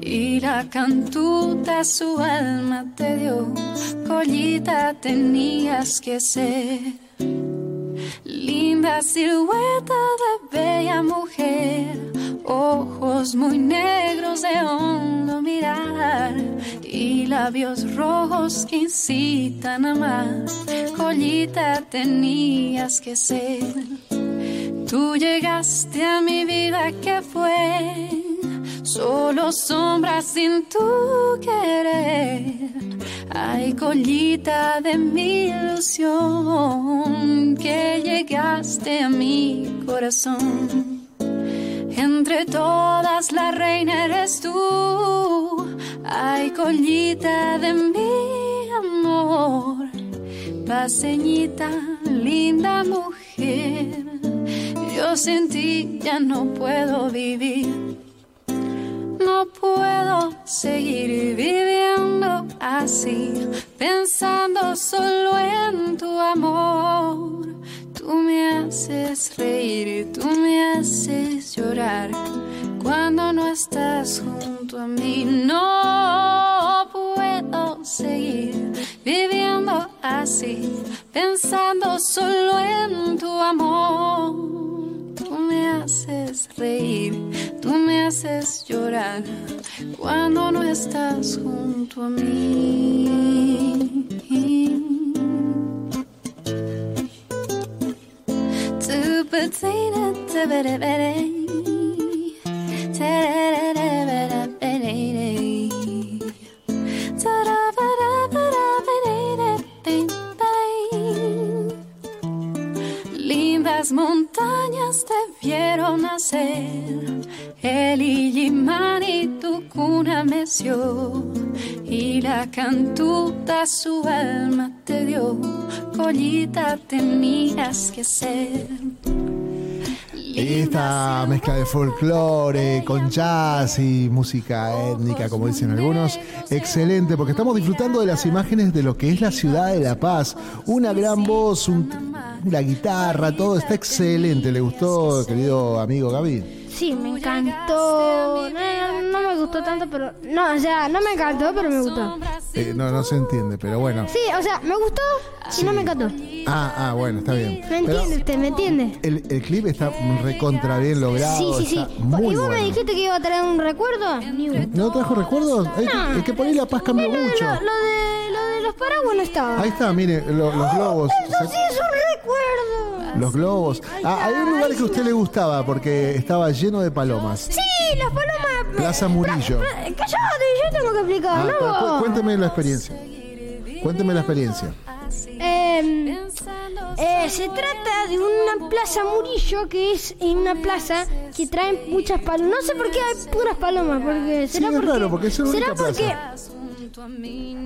y la cantuta su alma te dio, collita tenías que ser. Linda silueta de bella mujer, ojos muy negros de hondo mirar y labios rojos que incitan a amar. Collita tenías que ser. Tú llegaste a mi vida que fue solo sombras sin tu querer. Ay, collita de mi ilusión, que llegaste a mi corazón. Entre todas la reina eres tú. Ay, collita de mi amor. Paseñita, linda mujer. Yo sin ti ya no puedo vivir. No puedo seguir viviendo así, pensando solo en tu amor. Tú me haces reír, tú me haces llorar cuando no estás junto a mí. No puedo seguir viviendo así, pensando solo en tu amor. Tú me haces reír, tú me haces llorar cuando no estás junto a mí. Tu te Lindas montañas te vieron nacer, el Illimán y tu cuna meció, y la cantuta su alma te dio, collita tenías que ser. Esta mezcla de folclore con jazz y música étnica, como dicen algunos, excelente, porque estamos disfrutando de las imágenes de lo que es la ciudad de La Paz. Una gran voz, un- la guitarra, todo está excelente. ¿Le gustó, querido amigo Gaby? Sí, me encantó. No, no, no me gustó tanto, pero. No, o sea, no me encantó, pero me gustó. Eh, no, no se entiende, pero bueno. Sí, o sea, me gustó y no me encantó. Ah, ah, bueno, está bien. ¿Me Pero entiende usted? ¿Me entiende? el, el clip está recontra bien logrado. Sí, sí, sí. está muy ¿Y vos me bueno. dijiste que iba a traer un recuerdo? ¿No trajo recuerdos? Es que- es que por ahí La Paz cambió Lo, lo- mucho. lo de, lo de los paraguas no estaba. Ahí está, mire, lo- los globos. Eso sí es un. Los globos. Ah, hay un lugar que a usted le gustaba porque estaba lleno de palomas. Sí, las palomas. Plaza Murillo. Cállate, yo tengo que explicar, Ah, cuénteme la experiencia. Cuénteme la experiencia. Eh, eh, se trata de una plaza Murillo que es una plaza que trae muchas palomas. No sé por qué hay puras palomas, porque será es porque raro, porque es la será única porque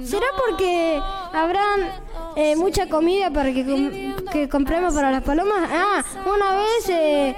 será porque habrán eh, mucha comida para que com- que compremos para las palomas. Ah, una vez eh,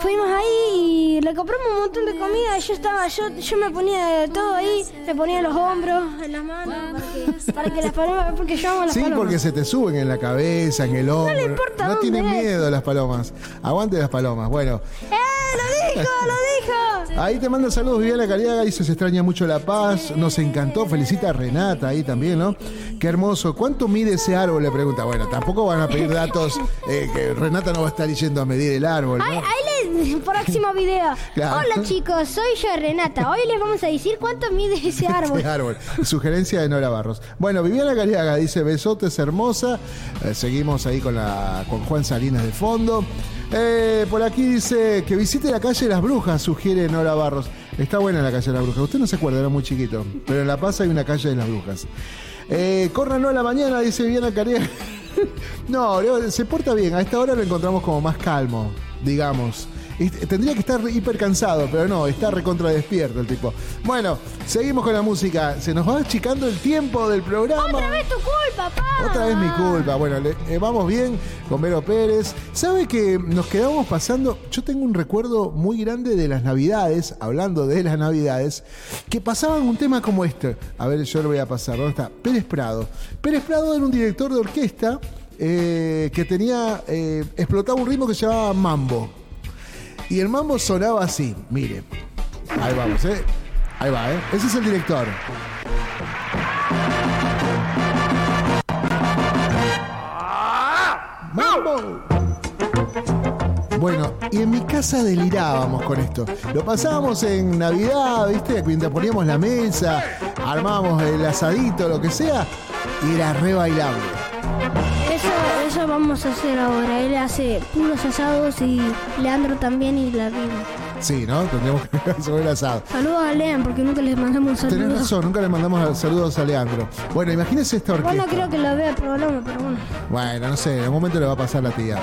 fuimos ahí y le compramos un montón de comida. Yo estaba, yo, yo me ponía todo ahí, me ponía los hombros, en las manos, para que, para que las palomas, porque yo amo las Sí, palomas. porque se te suben en la cabeza, en el hombro. importa No tienen miedo las palomas. Aguante las palomas. Bueno, ¡Eh! ¡Lo dijo! ¡Lo dijo! ahí te manda saludos Viviana Cariaga. Dice, se extraña mucho La Paz. Nos encantó. Felicita a Renata ahí también, ¿no? Qué hermoso. ¿Cuánto mide ese árbol? Le pregunta. Bueno, tampoco van a pedir datos eh, que Renata no va a estar yendo a medir el árbol, Ahí, ¿no? ahí les, próximo video. Claro. Hola chicos, soy yo Renata. Hoy les vamos a decir cuánto mide ese árbol. Ese árbol. Sugerencia de Nora Barros. Bueno, Viviana Cariaga dice besotes hermosa. Eh, seguimos ahí con la con Juan Salinas de fondo. Eh, por aquí dice que visite la calle de las Brujas, sugiere Nora Barros. Está buena la calle de las Brujas. Usted no se acuerda, era muy chiquito. Pero en La Paz hay una calle de las Brujas. Eh, Córranos a la mañana, dice Viviana Cariaga. no, se porta bien. A esta hora lo encontramos como más calmo, digamos. Tendría que estar hiper cansado, pero no, está recontra despierto el tipo. Bueno, seguimos con la música. Se nos va achicando el tiempo del programa. Otra vez tu culpa, papá. Otra vez mi culpa. Bueno, le- eh, vamos bien con Vero Pérez. ¿Sabe que nos quedamos pasando? Yo tengo un recuerdo muy grande de las Navidades, hablando de las Navidades, que pasaban un tema como este. A ver, yo lo voy a pasar. ¿Dónde está? Pérez Prado. Pérez Prado era un director de orquesta eh, que tenía, eh, explotaba un ritmo que se llamaba mambo. Y el mambo sonaba así, mire. Ahí vamos, ¿eh? Ahí va, ¿eh? Ese es el director. ¡Mambo! Bueno, y en mi casa delirábamos con esto. Lo pasábamos en Navidad, ¿viste? Mientras poníamos la mesa, armábamos el asadito, lo que sea, y era re bailable. Vamos a hacer ahora. Él hace puros asados y Leandro también y la Rima. Sí, ¿no? Tendríamos que hacer el asado. Saludos a Lean porque nunca les mandamos un Tenés razón, nunca le mandamos saludos a Leandro. Bueno, imagínese esta orquesta. Bueno, creo que lo vea el programa, pero bueno. Bueno, no sé, en algún momento le va a pasar la tía.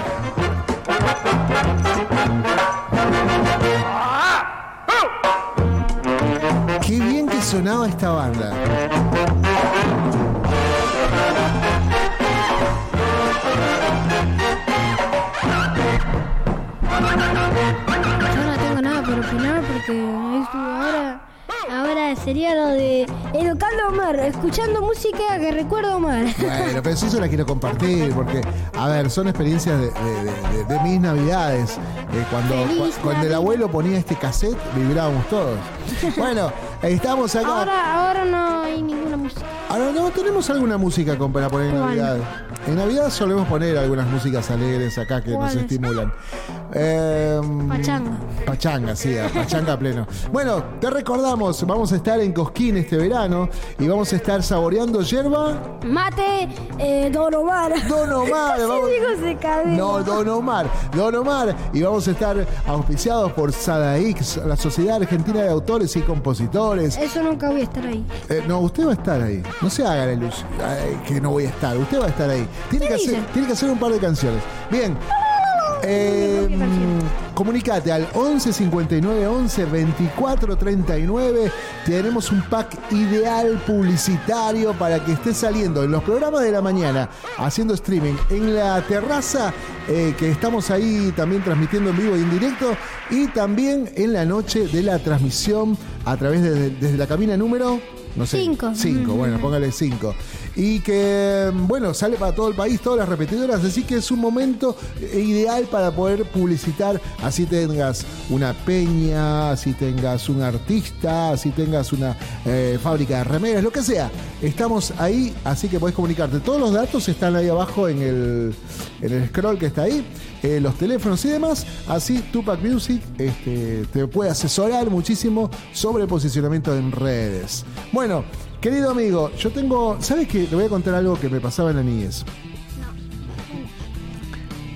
Qué bien que sonaba esta banda. Porque ahora, ahora sería lo de educando a Omar, escuchando música que recuerda a Omar. Bueno, pero sí la quiero compartir porque, a ver, son experiencias de, de- de- de- de mis navidades. Eh, cuando, cuando el abuelo ponía este cassette, vibrábamos todos. Bueno, estamos acá. Ahora, ahora no hay ninguna música. Ahora no tenemos alguna música para poner en. Navidad. En Navidad solemos poner algunas músicas alegres acá que nos estimulan. Eh, Pachanga. Pachanga, sí, pachanga pleno. Bueno, te recordamos, vamos a estar en Cosquín este verano y vamos a estar saboreando yerba. Mate, eh, Don Omar. Don Omar, vamos-. No, Don Omar, Don Omar. Y vamos a estar auspiciados por SADAIX, la Sociedad Argentina de Autores y Compositores. Eso nunca voy a estar ahí. Eh, no, usted va a estar ahí. No se haga la ilusión ay, que no voy a estar. Usted va a estar ahí. Tiene, ¿Qué que hacer, tiene que hacer un par de canciones. Bien. Eh, mm, comunicate al 11 59 11 24 39. Tenemos un pack ideal publicitario para que esté saliendo en los programas de la mañana haciendo streaming en la terraza eh, que estamos ahí también transmitiendo en vivo y en directo. Y también en la noche de la transmisión a través de desde la cabina número. No sé. Cinco. Cinco, bueno, póngale cinco. Y que, bueno, sale para todo el país, todas las repetidoras, así que es un momento eh, ideal para poder publicitar. Así tengas una peña, así tengas un artista, así tengas una eh, fábrica de remeras, lo que sea. Estamos ahí, así que podés comunicarte. Todos los datos están ahí abajo en el, en el scroll que está ahí, eh, los teléfonos y demás. Así Tupac Music este, te puede asesorar muchísimo sobre posicionamiento en redes. Bueno, querido amigo, yo tengo. ¿Sabes qué? Te voy a contar algo que me pasaba en la niñez.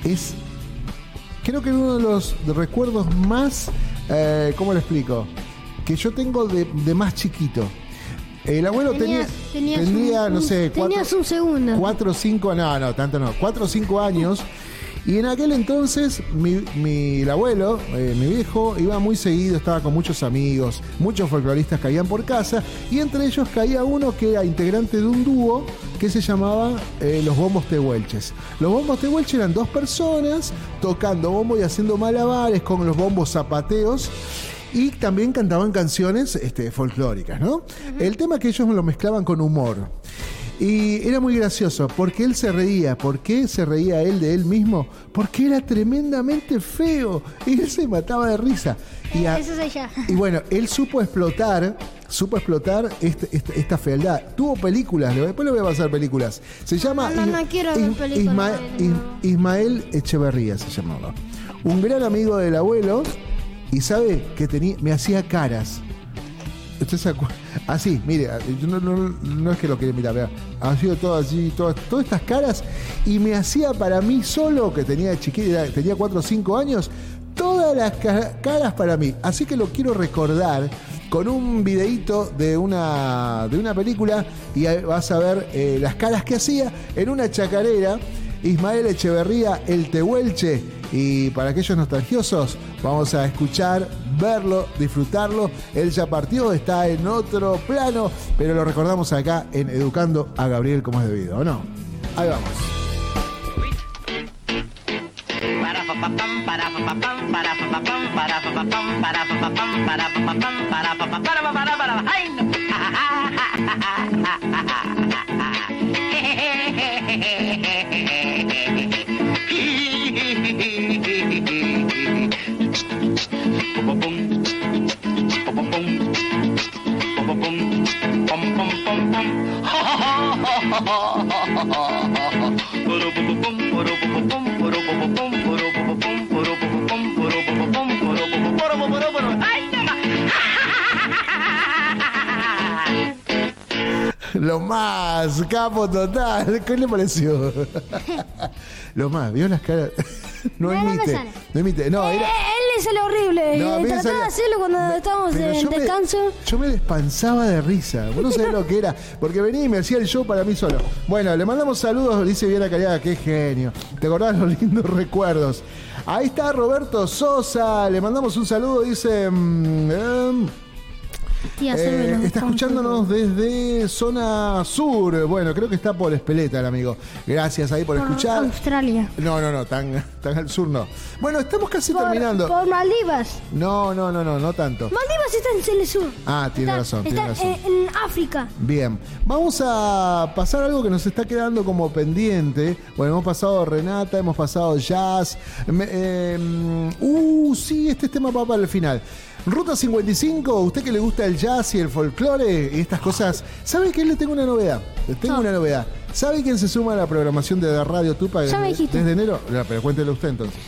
Es. Creo que uno de los recuerdos más. eh, ¿Cómo lo explico? Que yo tengo de más chiquito. El abuelo tenía. Tenías, un, no sé, tenías cuatro- un segundo. Cuatro o cinco, no, no, tanto no, cuatro o cinco años. Y en aquel entonces, mi, mi- el abuelo, eh, mi viejo, iba muy seguido, estaba con muchos amigos, muchos folcloristas caían por casa, y entre ellos caía uno que era integrante de un dúo que se llamaba eh, Los Bombos Tehuelches. Los Bombos Tehuelches eran dos personas tocando bombo y haciendo malabares con los bombos zapateos. Y también cantaban canciones este, folclóricas, ¿no? El tema que ellos lo mezclaban con humor. Y era muy gracioso, porque él se reía. ¿Por qué se reía él de él mismo? Porque era tremendamente feo. Y él se mataba de risa. Y, a- Eso soy yo. y bueno, él supo explotar, supo explotar este- este- esta fealdad. Tuvo películas, después le voy a pasar películas. Se llama No, no, quiero ver películas, Isma- Ismael Echeverría se llamaba. Un gran amigo del abuelo y sabe que tenía, me hacía caras. Así, mire, yo no, es que lo quiera mirar, vea. Ha sido todo así, todas, estas caras, y me hacía para mí solo, que tenía chiquita, tenía 4 o 5 años, todas las ca- caras para mí. Así que lo quiero recordar con un videíto de una, de una película, y vas a ver eh, las caras que hacía en una chacarera. Ismael Echeverría, el Tehuelche. Y para aquellos nostalgiosos, vamos a escuchar, verlo, disfrutarlo. Él ya partió, está en otro plano, pero lo recordamos acá en Educando a Gabriel como es debido, ¿o no? Ahí vamos. Lo más, capo total. ¿Qué le pareció? Lo más, ¿vio las caras? No, No, no imite. No imite. No, Eh, era. Sale horrible. No, me Trataba de hacerlo cuando estábamos en me- descanso. yo me despansaba de risa. No sabés lo que era. Porque venía y me hacía el show para mí solo. Bueno, le mandamos saludos, dice Viera Cariaga, qué genio. Te acordás los lindos recuerdos. Ahí está Roberto Sosa. Le mandamos un saludo, dice. mm, em, Tía, eh, está escuchándonos desde zona sur. Bueno, creo que está por Espeleta el amigo. Gracias ahí por, Por escuchar. Australia. No, no, no, tan, tan al sur no. Bueno, estamos casi Por, terminando. por Maldivas. No, no, no, no, no tanto. Maldivas está en Celesur. Ah, tiene Está- razón, Está tiene razón. en África. Bien, vamos a pasar algo que nos está quedando como pendiente. Bueno, hemos pasado Renata, hemos pasado Jazz. Me- eh, uh, sí, este tema va para el final. Ruta 55, usted que le gusta el jazz y el folclore y estas cosas, ¿sabe que le tengo una novedad? Le tengo No. una novedad. ¿Sabe quién se suma a la programación de Radio Tupa Ya me desde, dijiste. desde enero? No, pero cuéntelo usted entonces.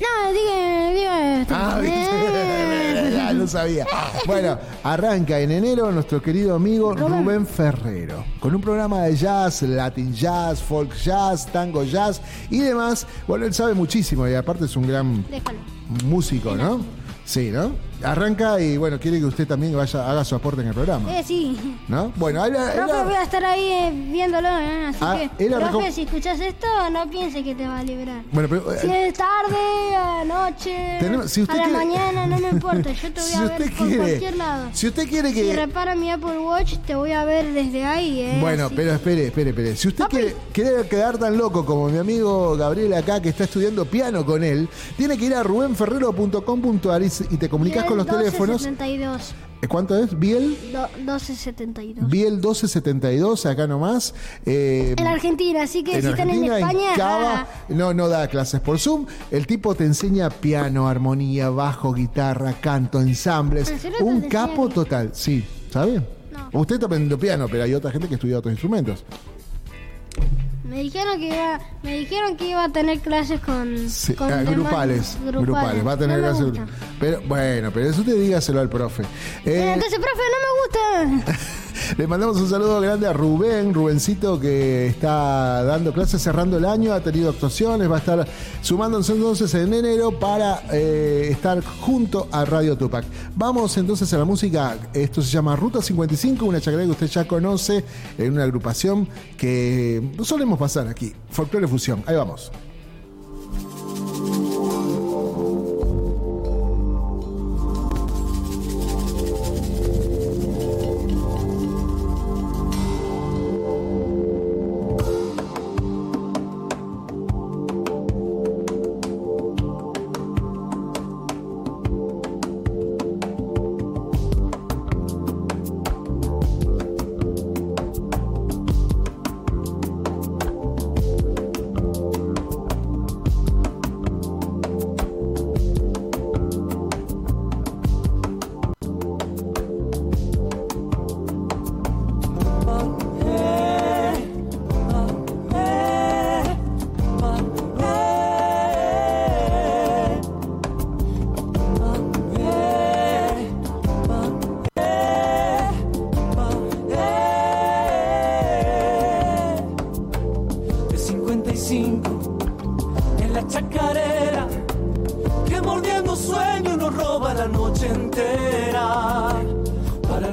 No, diga. esto. Ah. Ya lo sabía. Bueno, arranca en enero nuestro querido amigo Rubén. Rubén Ferrero, con un programa de jazz, latin jazz, folk jazz, tango jazz y demás. Bueno, él sabe muchísimo y aparte es un gran Déjalo. músico, ¿no? Sí, ¿no? Arranca y bueno, quiere que usted también vaya, haga su aporte en el programa. Eh, sí. ¿No? Bueno, la- ahí Profe, voy a estar ahí eh, viéndolo, ¿eh? así Ah, que, él profe, si escuchas esto, no pienses que te va a librar. Bueno, pero, eh, Si es tarde, anoche, Tenemos- si usted a la quiere- mañana, no me importa, yo te voy si a ver por quiere, cualquier lado. si usted quiere Si que repara mi Apple Watch, te voy a ver desde ahí, ¿eh? Bueno, pero espere, espere, espere. Si usted quiere, quiere quedar tan loco como mi amigo Gabriel acá, que está estudiando piano con él, tiene que ir a rubenferrero.com.ar y te comunicas con los teléfonos. 1272. Eh, ¿Cuánto es? Biel, Do- 1272. Biel 1272, acá nomás. Eh, En Argentina, así que en si están en Argentina, en España. Cava, ah, no, no da clases por Zoom. El tipo te enseña piano, armonía, bajo, guitarra, canto, ensambles. ¿En serio te Un capo que- total, sí. ¿Sabe? No. Usted está aprendiendo piano, pero hay otra gente que estudia otros instrumentos. Me dijeron que iba, me dijeron que iba a tener clases con, Sí, con ah, grupales, grupales, va a tener no clases. Pero bueno, pero eso usted dígaselo al profe. Eh, Entonces, profe, no me gusta. le mandamos un saludo grande a Rubén, Rubencito que está dando clases cerrando el año, ha tenido actuaciones, va a estar sumándose entonces en enero para eh, estar junto a Radio Tupac. Vamos entonces a la música, esto se llama Ruta 55, una chacra que usted ya conoce, en una agrupación que solemos pasar aquí, Folklore Fusión. Ahí vamos.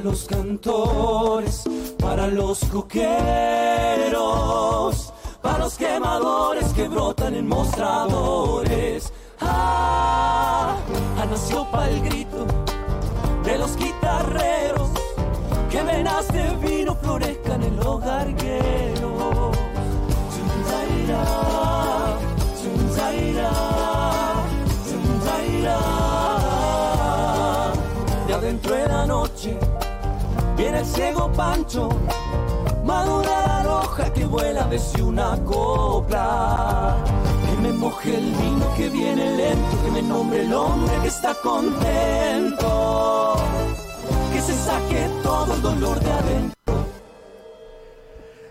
Los cantores para los coqueros para los quemadores que brotan en mostradores ah, nació para el grito de los guitarreros que venas de vino florezcan en los gargueros. Zunzaira, zunzaira, zunzaira. De adentro de la noche viene el ciego Pancho, madura la roja que vuela desde una copla. Que me moje el vino que viene lento, que me nombre el hombre que está contento que se saque todo el dolor de adentro.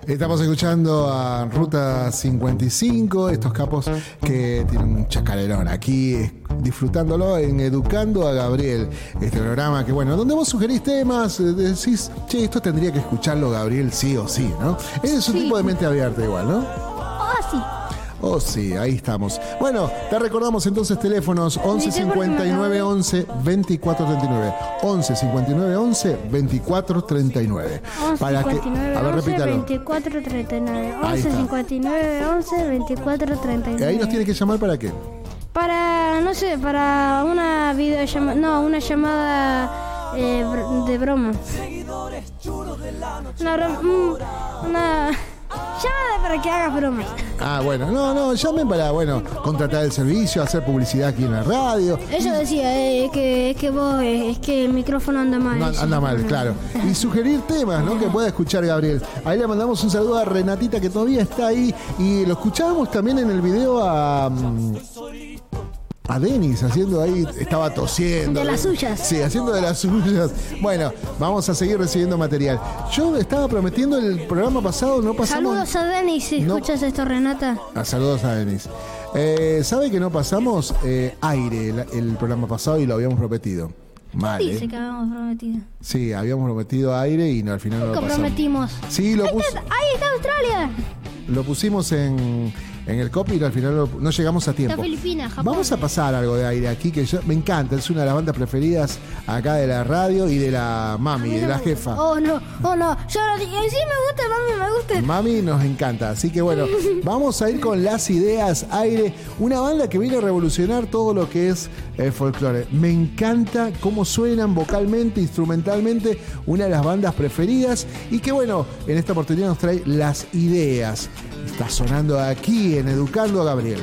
Estamos escuchando a Ruta 55, estos capos que tienen un chacarerón aquí, disfrutándolo en Educando a Gabriel. Este programa que, bueno, donde vos sugerís temas, eh, decís, che, esto tendría que escucharlo Gabriel sí o sí, ¿no? Es un Sí. tipo de mente abierta igual, ¿no? Ah, sí. Oh, sí, ahí estamos. Bueno, te recordamos entonces teléfonos 11 59 11 24 39. 11 59 11 24 39. 11 Para que, 59 a ver, 11 repítalo. 24 39. Ahí 11 está. 59 11 24 39. Ahí nos tiene que llamar para qué? Para, no sé, para una videollamada. No, una llamada eh, de broma. Una mm, Una llamada para que hagas bromas. Ah, bueno, no, no, llamen para, bueno, contratar el servicio, hacer publicidad aquí en la radio. Eso decía, eh, es, que, es que vos, eh, es que el micrófono anda mal. No, anda mal, claro. Y sugerir temas, ¿no? Que pueda escuchar Gabriel. Ahí le mandamos un saludo a Renatita que todavía está ahí. Y lo escuchábamos también en el video a. mm, A Denis haciendo ahí, estaba tosiendo. De las suyas. Sí, haciendo de las suyas. Bueno, vamos a seguir recibiendo material. Yo estaba prometiendo el programa pasado, no pasamos. Saludos a Denis si No. escuchas esto, Renata. Ah, saludos a Denis. Eh, ¿Sabe que no pasamos eh, aire el, el programa pasado y lo habíamos prometido? Mal, Dice ¿eh? que habíamos prometido. Sí, habíamos prometido aire y no, al final no lo pasamos. Comprometimos. Sí, lo, Ahí pus- está, ahí está Australia. lo pusimos en, en el copy al final no, no llegamos a tiempo. Filipinas, Japón. Vamos a pasar algo de aire aquí que yo, me encanta, es una de las bandas preferidas acá de la radio y de la mami, de la jefa. Oh, no, oh, no. Yo. Sí, me gusta, mami, me gusta. Mami nos encanta, así que bueno, vamos a ir con las ideas aire, una banda que viene a revolucionar todo lo que es el folclore. Me encanta cómo suenan vocalmente, instrumentalmente, una de las bandas preferidas y que bueno, en esta oportunidad nos trae las ideas. Está sonando aquí en Educando a Gabriel.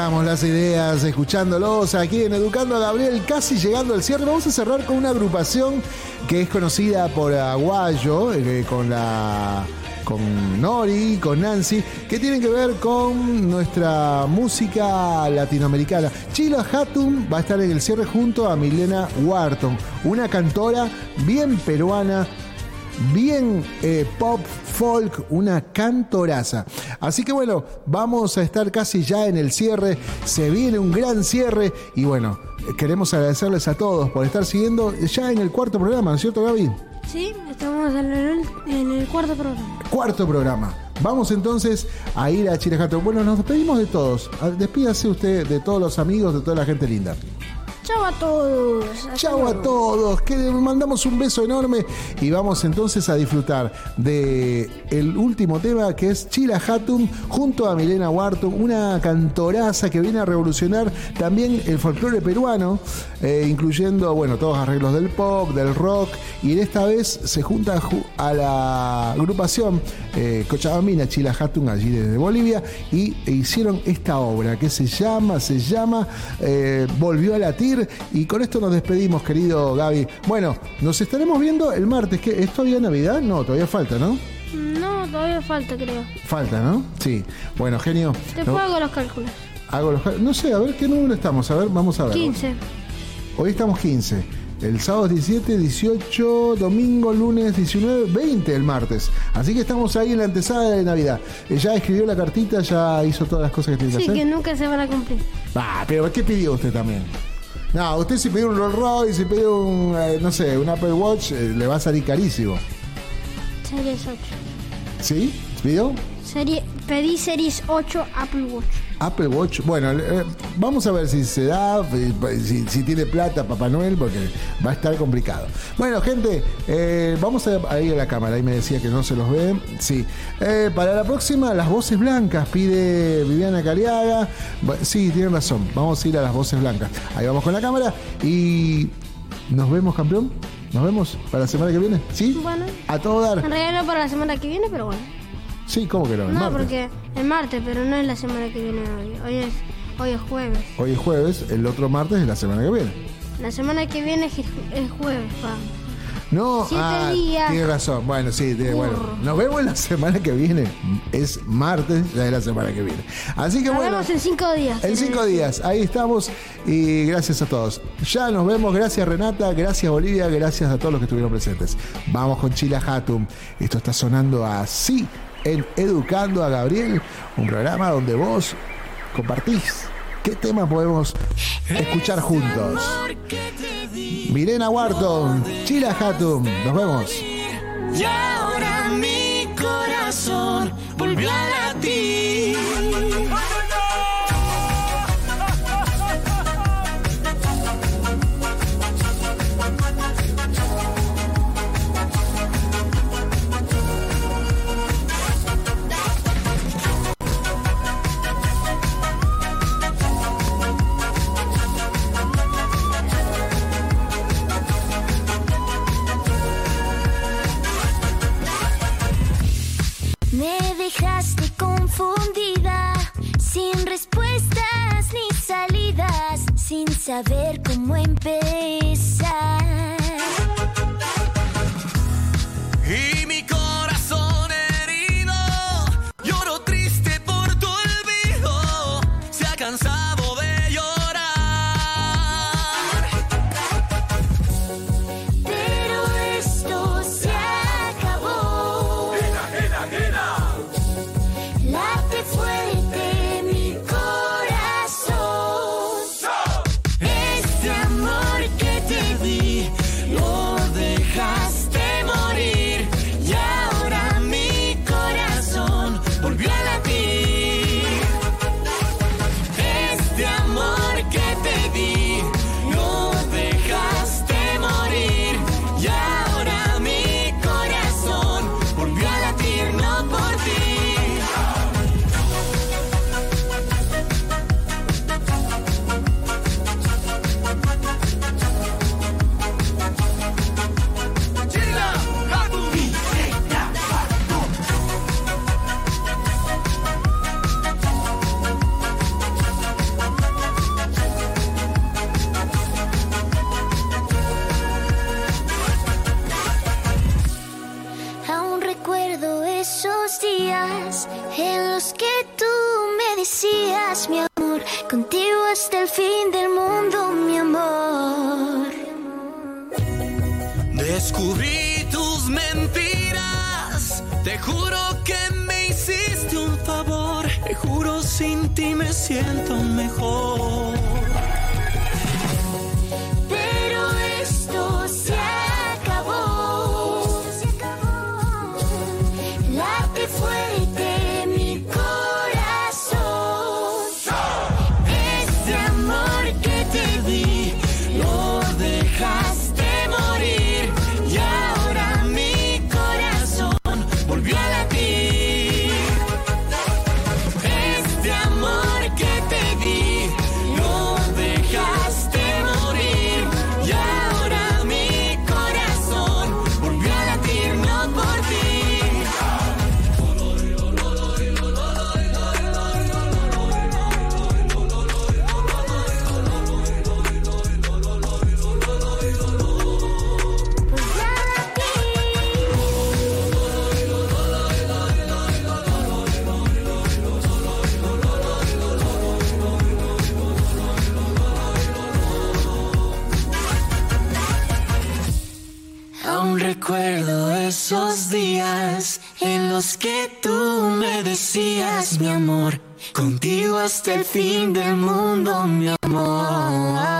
Las ideas, escuchándolos aquí en Educando a Gabriel, casi llegando al cierre. Vamos a cerrar con una agrupación que es conocida por Aguayo, eh, con la con Nori, con Nancy, que tienen que ver con nuestra música latinoamericana. Chila Hatun va a estar en el cierre junto a Milena Wharton, una cantora bien peruana, bien eh, pop, folk, una cantoraza. Así que bueno, vamos a estar casi ya en el cierre, se viene un gran cierre y bueno, queremos agradecerles a todos por estar siguiendo ya en el cuarto programa, ¿no es cierto Gaby? Sí, estamos en el, en el cuarto programa. Cuarto programa. Vamos entonces a ir a Chirajato. Bueno, nos despedimos de todos. Ah, Despídase usted de todos los amigos, de toda la gente linda. Chau a todos. Chau a todos, que mandamos un beso enorme y vamos entonces a disfrutar de el último tema que es Chila Hatum junto a Milena Wharton, una cantoraza que viene a revolucionar también el folclore peruano, eh, incluyendo, bueno, todos arreglos del pop, del rock y en esta vez se junta ju- a la agrupación eh, Cochabambina Chila Hatum allí desde Bolivia y e hicieron esta obra que se llama, se llama eh, Volvió a latir y con esto nos despedimos querido Gaby. Bueno, nos estaremos viendo el martes, que ¿es todavía Navidad? No, todavía falta, ¿no? No, todavía falta, creo. Falta, ¿no? Sí. Bueno, genio. Después no- hago los cálculos. hago los- no sé, a ver qué número estamos, a ver, vamos a ver. 15. Hoy estamos 15. El sábado es 17, 18, domingo, lunes 19, 20 el martes. Así que estamos ahí en la antesada de Navidad. Eh, Ya escribió la cartita, ya hizo todas las cosas que tiene que Sí, hacer. que nunca se van a cumplir. Ah, pero ¿qué pidió usted también? No, usted si pidió un Rolls Royce, si pidió un, eh, no sé, un Apple Watch, eh, le va a salir carísimo. Series 8. ¿Sí? ¿Pidió? Serie, pedí Series 8 Apple Watch. Apple Watch. Bueno, eh, vamos a ver si se da, eh, si, si tiene plata Papá Noel, porque va a estar complicado. Bueno, gente, eh, vamos a, a ir a la cámara. Ahí me decía que no se los ve. Sí. Eh, para la próxima, las voces blancas, pide Viviana Cariaga. Sí, tienen razón. Vamos a ir a las voces blancas. Ahí vamos con la cámara y nos vemos, campeón. Nos vemos para la semana que viene. ¿Sí? Bueno. A todo dar. En realidad no para la semana que viene, pero bueno. Sí, ¿cómo que no? El No, martes. porque el martes, pero no es la semana que viene hoy. Hoy es, hoy es jueves. Hoy es jueves, el otro martes es la semana que viene. La semana que viene es, es jueves, pa. No, Siete ah, días. tiene razón. Bueno, sí, tiene- bueno. Nos vemos la semana que viene. Es martes, ya es la semana que viene. Así que Nos bueno. vemos en cinco días. En cinco días, ahí estamos y gracias a todos. Ya nos vemos, gracias Renata, gracias Bolivia, gracias a todos los que estuvieron presentes. Vamos con Chila Hatum. Esto está sonando así en Educando a Gabriel, un programa donde vos compartís qué tema podemos escuchar juntos. Mirena Wharton, Chila Hatum, nos vemos. Y ahora mi corazón volvió a latir. Días en los que tú me decías, mi amor, contigo hasta el fin del mundo, mi amor. Descubrí tus mentiras. Te juro que me hiciste un favor. Te juro sin ti me siento mejor. Recuerdo esos días en los que tú me decías, mi amor, contigo hasta el fin del mundo, mi amor.